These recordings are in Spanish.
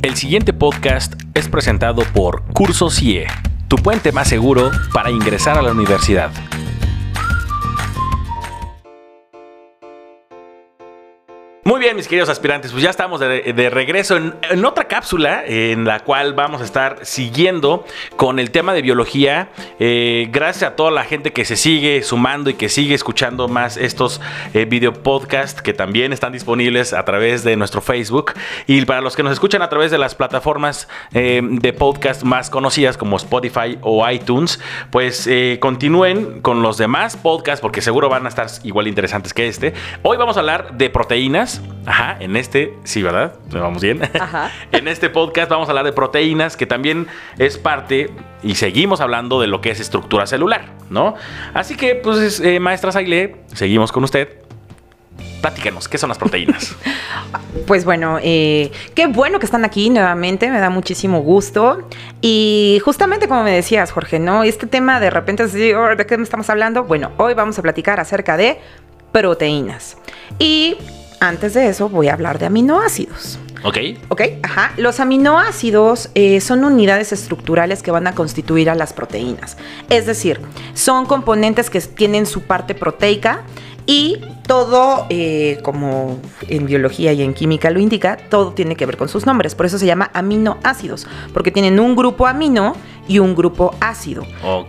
El siguiente podcast es presentado por Curso CIE, tu puente más seguro para ingresar a la universidad. Mis queridos aspirantes, pues ya estamos de, regreso en, otra cápsula en la cual vamos a estar siguiendo con el tema de biología. Eh, gracias a toda la gente que se sigue sumando y que sigue escuchando más estos eh, video podcasts que también están disponibles a través de nuestro Facebook. Y para los que nos escuchan a través de las plataformas eh, de podcast más conocidas como Spotify o iTunes, pues continúen con los demás podcasts porque seguro van a estar igual interesantes que este. Hoy vamos a hablar de proteínas Ajá, en este, sí, ¿verdad? Vamos bien. Ajá. en este podcast vamos a hablar de proteínas, que también es parte, y seguimos hablando de lo que es estructura celular, ¿no? Así que, pues, eh, maestra Saile, seguimos con usted. Platícanos, ¿qué son las proteínas? pues bueno, eh, qué bueno que están aquí nuevamente, me da muchísimo gusto. Y justamente como me decías, Jorge, ¿no? Este tema de repente es oh, ¿de qué estamos hablando? Bueno, hoy vamos a platicar acerca de proteínas. Y antes de eso voy a hablar de aminoácidos. Ok. Ok, ajá. Los aminoácidos eh, son unidades estructurales que van a constituir a las proteínas. Es decir, son componentes que tienen su parte proteica y todo, eh, como en biología y en química lo indica, todo tiene que ver con sus nombres. Por eso se llama aminoácidos, porque tienen un grupo amino y un grupo ácido.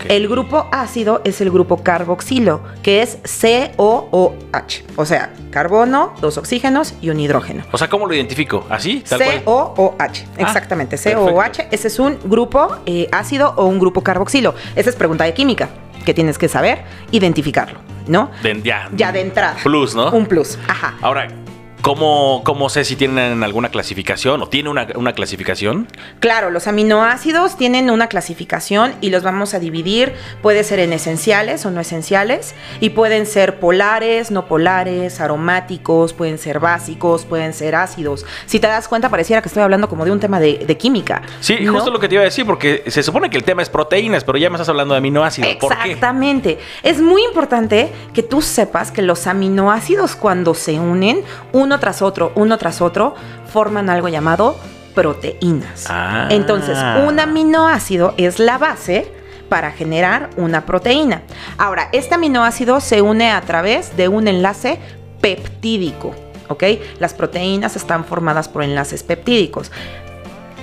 El grupo ácido es el grupo carboxilo, que es COOH. O sea, carbono, dos oxígenos y un hidrógeno. O sea, ¿cómo lo identifico? ¿Así? COOH. Ah, exactamente. COOH. Ese es un grupo eh, ácido o un grupo carboxilo. Esa es pregunta de química que tienes que saber identificarlo, ¿no? ya, ya de entrada. Plus, ¿no? Un plus, ajá. Ahora, ¿Cómo, ¿Cómo, sé si tienen alguna clasificación o tiene una, una, clasificación? Claro, los aminoácidos tienen una clasificación y los vamos a dividir. Puede ser en esenciales o no esenciales y pueden ser polares, no polares, aromáticos, pueden ser básicos, pueden ser ácidos. Si te das cuenta, pareciera que estoy hablando como de un tema de, química. Sí, justo lo que te iba a decir, porque se supone que el tema es proteínas, pero ya me estás hablando de aminoácidos. Exactamente. Es muy importante que tú sepas que los aminoácidos cuando se unen, uno tras otro, uno tras otro, forman algo llamado proteínas. Ah. Entonces, un aminoácido es la base para generar una proteína. Ahora, este aminoácido se une a través de un enlace peptídico. ¿ok? Las proteínas están formadas por enlaces peptídicos.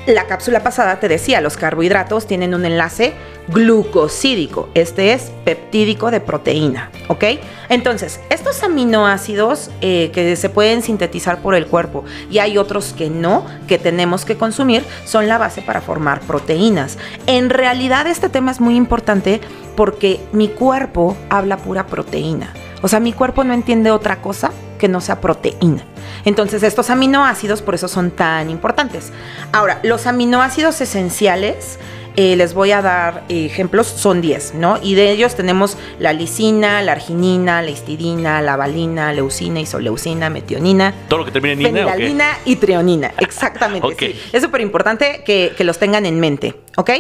La cápsula pasada te decía, los carbohidratos tienen un enlace glucosídico. Este es peptídico de proteína, ¿ok? Entonces, estos aminoácidos eh, que se pueden sintetizar por el cuerpo y hay otros que no, que tenemos que consumir, son la base para formar proteínas. En realidad este tema es muy importante porque mi cuerpo habla pura proteína. O sea, mi cuerpo no entiende otra cosa que no sea proteína. Entonces, estos aminoácidos por eso son tan importantes. Ahora, los aminoácidos esenciales eh, les voy a dar ejemplos, son 10, ¿no? Y de ellos tenemos la lisina, la arginina, la histidina, la valina, leucina, isoleucina, metionina. Todo lo que termina en ina. y treonina, exactamente. Es súper importante que, los tengan en mente, ¿ok?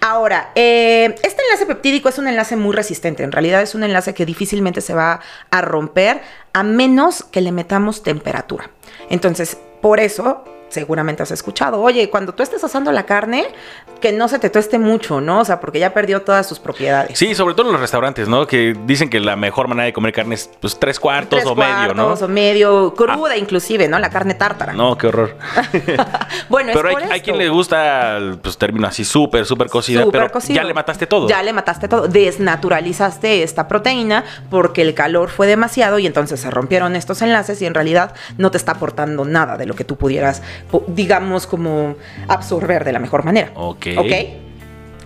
Ahora, eh, este enlace peptídico es un enlace muy resistente. En realidad es un enlace que difícilmente se va a romper a menos que le metamos temperatura. Entonces, por eso seguramente has escuchado, oye, cuando tú estés asando la carne, que no se te tueste mucho, ¿no? O sea, porque ya perdió todas sus propiedades. Sí, sobre todo en los restaurantes, ¿no? Que dicen que la mejor manera de comer carne es pues tres cuartos o medio, ¿no? o medio, cruda inclusive, ¿no? La carne tártara. No, qué horror. bueno, Pero hay, hay, quien le gusta, pues término así súper, súper cocida, pero ya le mataste todo. Ya le mataste todo. Desnaturalizaste esta proteína porque el calor fue demasiado y entonces se rompieron estos enlaces y en realidad no te está aportando nada de lo que tú pudieras digamos, como absorber de la mejor manera. Ok. Ok.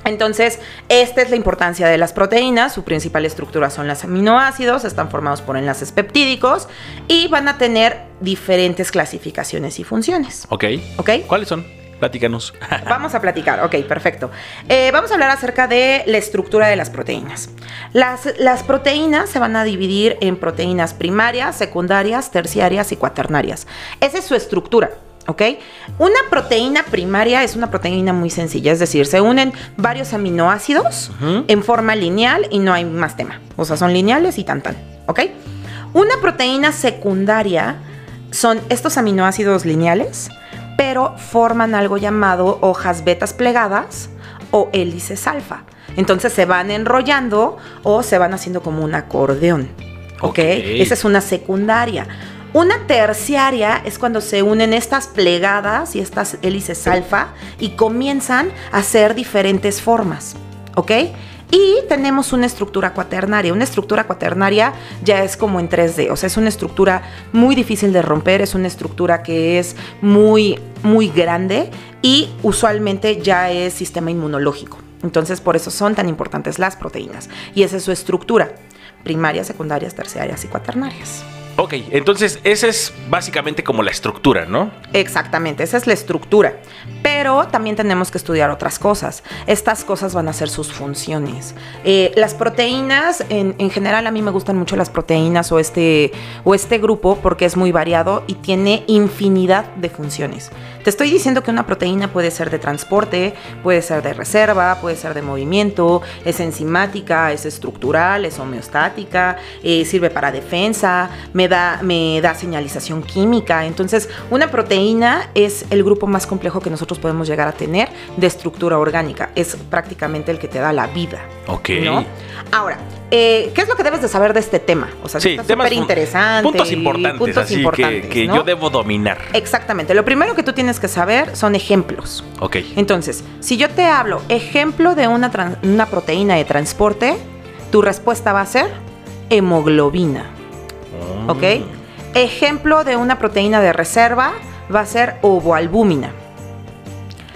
Entonces, esta es la importancia de las proteínas. Su principal estructura son los aminoácidos, están formados por enlaces peptídicos y van a tener diferentes clasificaciones y funciones. Ok. ¿Ok? ¿Cuáles son? Platícanos. vamos a platicar, ok, perfecto. Eh, vamos a hablar acerca de la estructura de las proteínas. Las, las proteínas se van a dividir en proteínas primarias, secundarias, terciarias y cuaternarias. Esa es su estructura. ¿Ok? Una proteína primaria es una proteína muy sencilla, es decir, se unen varios aminoácidos en forma lineal y no hay más tema. O sea, son lineales y tan tan. ¿Ok? Una proteína secundaria son estos aminoácidos lineales, pero forman algo llamado hojas betas plegadas o hélices alfa. Entonces se van enrollando o se van haciendo como un acordeón. ¿Ok? Esa es una secundaria. Una terciaria es cuando se unen estas plegadas y estas hélices alfa y comienzan a hacer diferentes formas. ¿Ok? Y tenemos una estructura cuaternaria. Una estructura cuaternaria ya es como en 3D, o sea, es una estructura muy difícil de romper, es una estructura que es muy, muy grande y usualmente ya es sistema inmunológico. Entonces, por eso son tan importantes las proteínas. Y esa es su estructura, primarias, secundarias, terciarias y cuaternarias. Ok, entonces esa es básicamente como la estructura, ¿no? Exactamente, esa es la estructura. Pero también tenemos que estudiar otras cosas. Estas cosas van a ser sus funciones. Eh, las proteínas, en, en, general a mí me gustan mucho las proteínas o este, o este grupo porque es muy variado y tiene infinidad de funciones. Te estoy diciendo que una proteína puede ser de transporte, puede ser de reserva, puede ser de movimiento, es enzimática, es estructural, es homeostática, eh, sirve para defensa, me da, me da señalización química. Entonces, una proteína es el grupo más complejo que nosotros podemos llegar a tener de estructura orgánica. Es prácticamente el que te da la vida. Ok. Ahora, eh, ¿qué es lo que debes de saber de este tema? O sea, sí, súper interesante. Puntos importantes, puntos importantes que, yo debo dominar. Exactamente. Lo primero que tú tienes que saber son ejemplos. Ok. Entonces, si yo te hablo ejemplo de una, una proteína de transporte, tu respuesta va a ser hemoglobina. Ah. ¿Ok? Ejemplo de una proteína de reserva va a ser ovoalbúmina.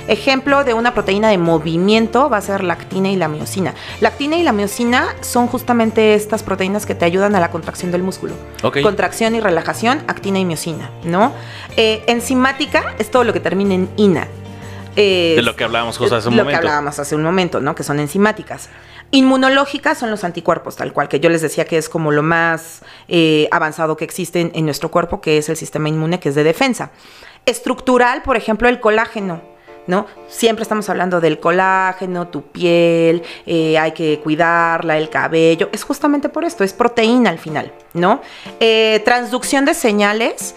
Ejemplo de una proteína de movimiento va a ser lactina y la miocina. Lactina y la miocina son justamente estas proteínas que te ayudan a la contracción del músculo. Contracción y relajación, actina y miocina, ¿no? Eh, enzimática es todo lo que termina en ina. de lo que hablábamos justo hace un momento. Lo que hablábamos hace un momento, ¿no? Que son enzimáticas. Inmunológicas son los anticuerpos, tal cual, que yo les decía que es como lo más eh, avanzado que existe en nuestro cuerpo, que es el sistema inmune, que es de defensa. Estructural, por ejemplo, el colágeno ¿no? Siempre estamos hablando del colágeno, tu piel, eh, hay que cuidarla, el cabello. Es justamente por esto, es proteína al final, ¿no? Eh, transducción de señales,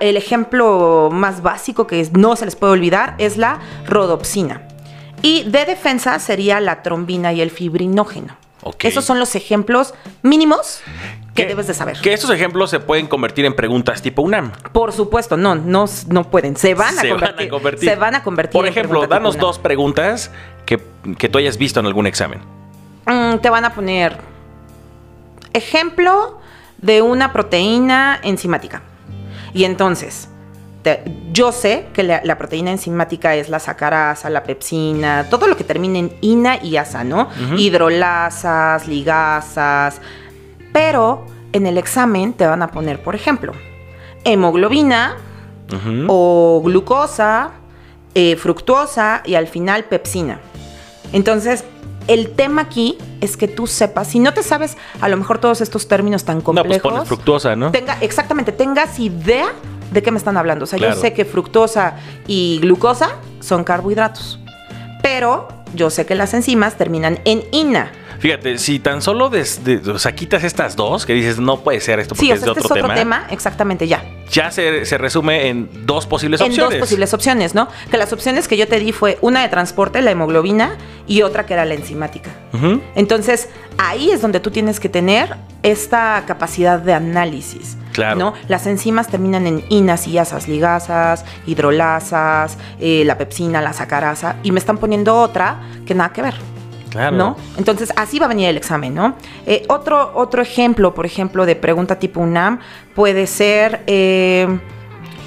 el ejemplo más básico que no se les puede olvidar es la rodopsina. Y de defensa sería la trombina y el fibrinógeno. Esos son los ejemplos mínimos que debes de saber. Que estos ejemplos se pueden convertir en preguntas tipo UNAM. Por supuesto, no, no, no pueden. Se van a, convertir, Se van a convertir. Por ejemplo, danos dos preguntas que, tú hayas visto en algún examen. Mm, te van a poner ejemplo de una proteína enzimática. Y entonces, yo sé que la, proteína enzimática es la sacarasa, la pepsina, todo lo que termine en ina y asa, ¿no? Hidrolasas, ligasas. Pero en el examen te van a poner, por ejemplo, hemoglobina o glucosa, eh, fructuosa y al final pepsina. Entonces, el tema aquí es que tú sepas, si no te sabes a lo mejor todos estos términos tan complejos. No, pues pones fructuosa, ¿no? Tenga, exactamente, tengas idea de qué me están hablando. O sea, yo sé que fructosa y glucosa son carbohidratos, pero yo sé que las enzimas terminan en ina. Fíjate, si tan solo o sea, quitas estas dos, que dices, no puede ser esto porque sí, es de este otro, es otro tema, Exactamente, ya. Ya se, resume en dos posibles opciones. En dos posibles opciones, ¿no? Que las opciones que yo te di fue una de transporte, la hemoglobina, y otra que era la enzimática. Entonces, ahí es donde tú tienes que tener esta capacidad de análisis. Claro. ¿no? Las enzimas terminan en inas y asas ligasas, hidrolasas, eh, la pepsina, la sacarasa, y me están poniendo otra que nada que ver. Claro. ¿No? Entonces, así va a venir el examen, ¿no? Eh, otro, otro ejemplo, por ejemplo, de pregunta tipo UNAM puede ser. Eh,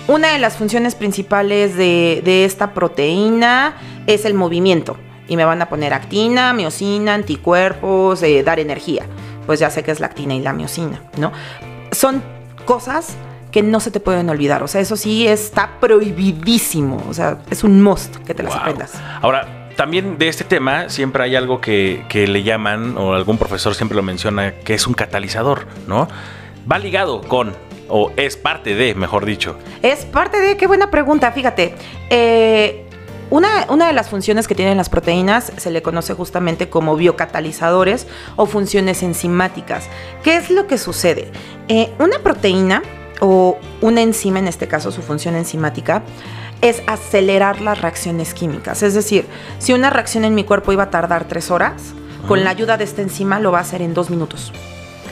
una de las funciones principales de, esta proteína es el movimiento. Y me van a poner actina, miocina, anticuerpos, eh, dar energía. Pues ya sé que es la actina y la miocina, ¿no? Son cosas que no se te pueden olvidar. O sea, eso sí está prohibidísimo. O sea, es un must que te las aprendas. Ahora, también de este tema siempre hay algo que, le llaman, o algún profesor siempre lo menciona, que es un catalizador, ¿no? Va ligado con, o es parte de, mejor dicho. Es parte de, qué buena pregunta, fíjate. Eh, una, una, de las funciones que tienen las proteínas se le conoce justamente como biocatalizadores o funciones enzimáticas. ¿Qué es lo que sucede? Eh, una proteína o una enzima, en este caso su función enzimática, es acelerar las reacciones químicas. Es decir, si una reacción en mi cuerpo iba a tardar tres horas, con la ayuda de esta enzima lo va a hacer en dos minutos.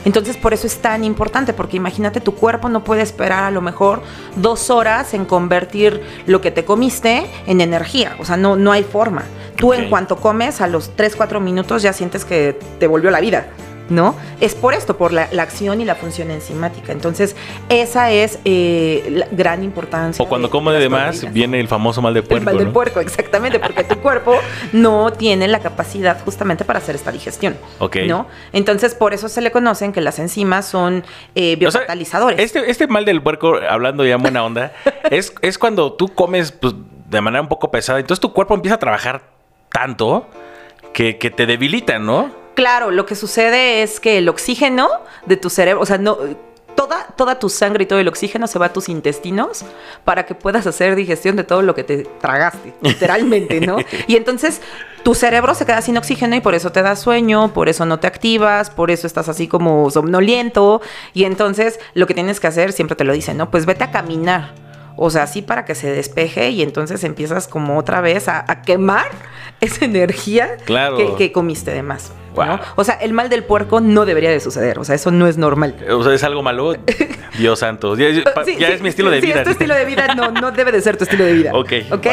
Entonces por eso es tan importante, porque imagínate tu cuerpo no puede esperar a lo mejor dos horas en convertir lo que te comiste en energía, o sea, no, no hay forma. Tú en cuanto comes, a los 3, 4 minutos ya sientes que te volvió la vida. ¿No? Es por esto, por la, acción y la función enzimática. Entonces, esa es eh, la gran importancia. O cuando come de más, viene el famoso mal de puerco. El mal del puerco, exactamente, porque tu cuerpo no tiene la capacidad justamente para hacer esta digestión. Ok. ¿No? Entonces, por eso se le conocen que las enzimas son eh, biocatalizadores. este, este mal del puerco, hablando ya en buena onda, es, es cuando tú comes pues, de manera un poco pesada, entonces tu cuerpo empieza a trabajar tanto que, que te debilita, ¿no? Claro, lo que sucede es que el oxígeno de tu cerebro, o sea, no, toda, toda tu sangre y todo el oxígeno se va a tus intestinos para que puedas hacer digestión de todo lo que te tragaste, literalmente, ¿no? y entonces tu cerebro se queda sin oxígeno y por eso te da sueño, por eso no te activas, por eso estás así como somnoliento. Y entonces lo que tienes que hacer, siempre te lo dicen, ¿no? Pues vete a caminar. O sea, así para que se despeje y entonces empiezas como otra vez a, quemar esa energía que, comiste de más. O sea, el mal del puerco no debería de suceder. O sea, eso no es normal. O sea, es algo malo. Dios santo. Ya, es mi estilo de vida. Sí, es tu estilo de vida. No, no debe de ser tu estilo de vida. Ok. Ok.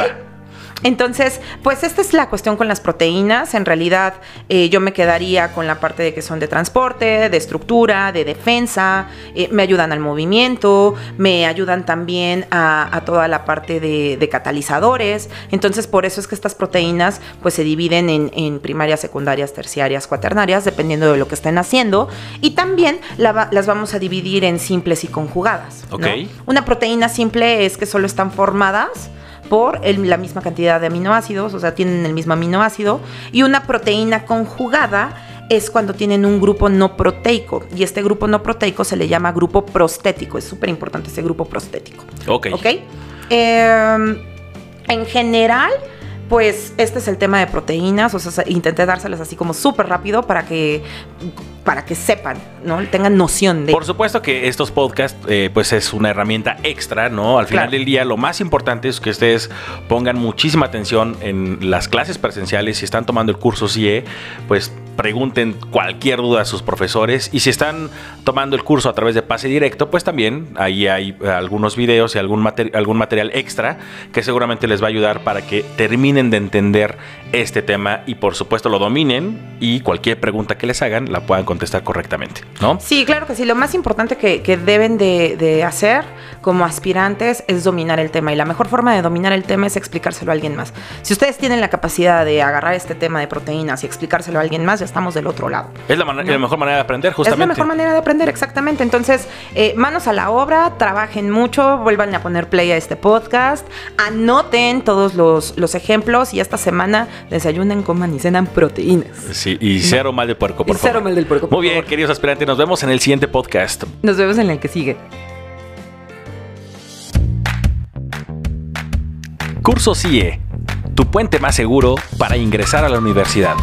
Entonces, pues esta es la cuestión con las proteínas. En realidad, eh, yo me quedaría con la parte de que son de transporte, de estructura, de defensa, eh, me ayudan al movimiento, me ayudan también a, toda la parte de, catalizadores. Entonces, por eso es que estas proteínas pues se dividen en, primarias, secundarias, terciarias, cuaternarias, dependiendo de lo que estén haciendo. Y también las vamos a dividir en simples y conjugadas. Una proteína simple es que solo están formadas por la misma cantidad de aminoácidos, o sea, tienen el mismo aminoácido, y una proteína conjugada es cuando tienen un grupo no proteico, y este grupo no proteico se le llama grupo prostético, es súper importante ese grupo prostético. Ok. Ok. Em, en general, pues este es el tema de proteínas, o sea, intenté dárselas así como súper rápido para que para que sepan, ¿no? Tengan noción de. Por supuesto que estos podcasts, eh, pues es una herramienta extra, ¿no? Al final del día, lo más importante es que ustedes pongan muchísima atención en las clases presenciales. Si están tomando el curso CIE, pues pregunten cualquier duda a sus profesores y si están tomando el curso a través de pase directo, pues también ahí hay algunos videos y algún, algún material extra que seguramente les va a ayudar para que terminen de entender este tema y por supuesto lo dominen y cualquier pregunta que les hagan la puedan contestar correctamente, ¿no? Sí, claro que sí. Lo más importante que, deben de, hacer como aspirantes es dominar el tema. Y la mejor forma de dominar el tema es explicárselo a alguien más. Si ustedes tienen la capacidad de agarrar este tema de proteínas y explicárselo a alguien más, ya estamos del otro lado. Es la, mejor manera de aprender, justamente. Es la mejor manera de aprender, exactamente. Entonces, eh, manos a la obra, trabajen mucho, vuelvan a poner play a este podcast, anoten todos los, los ejemplos y esta semana desayunen, coman y cenan proteínas. Sí, y cero mal de puerco, por favor. Cero mal del puerco. Muy bien, queridos aspirantes, nos vemos en el siguiente podcast. Nos vemos en el que sigue. Curso CIE, tu puente más seguro para ingresar a la universidad.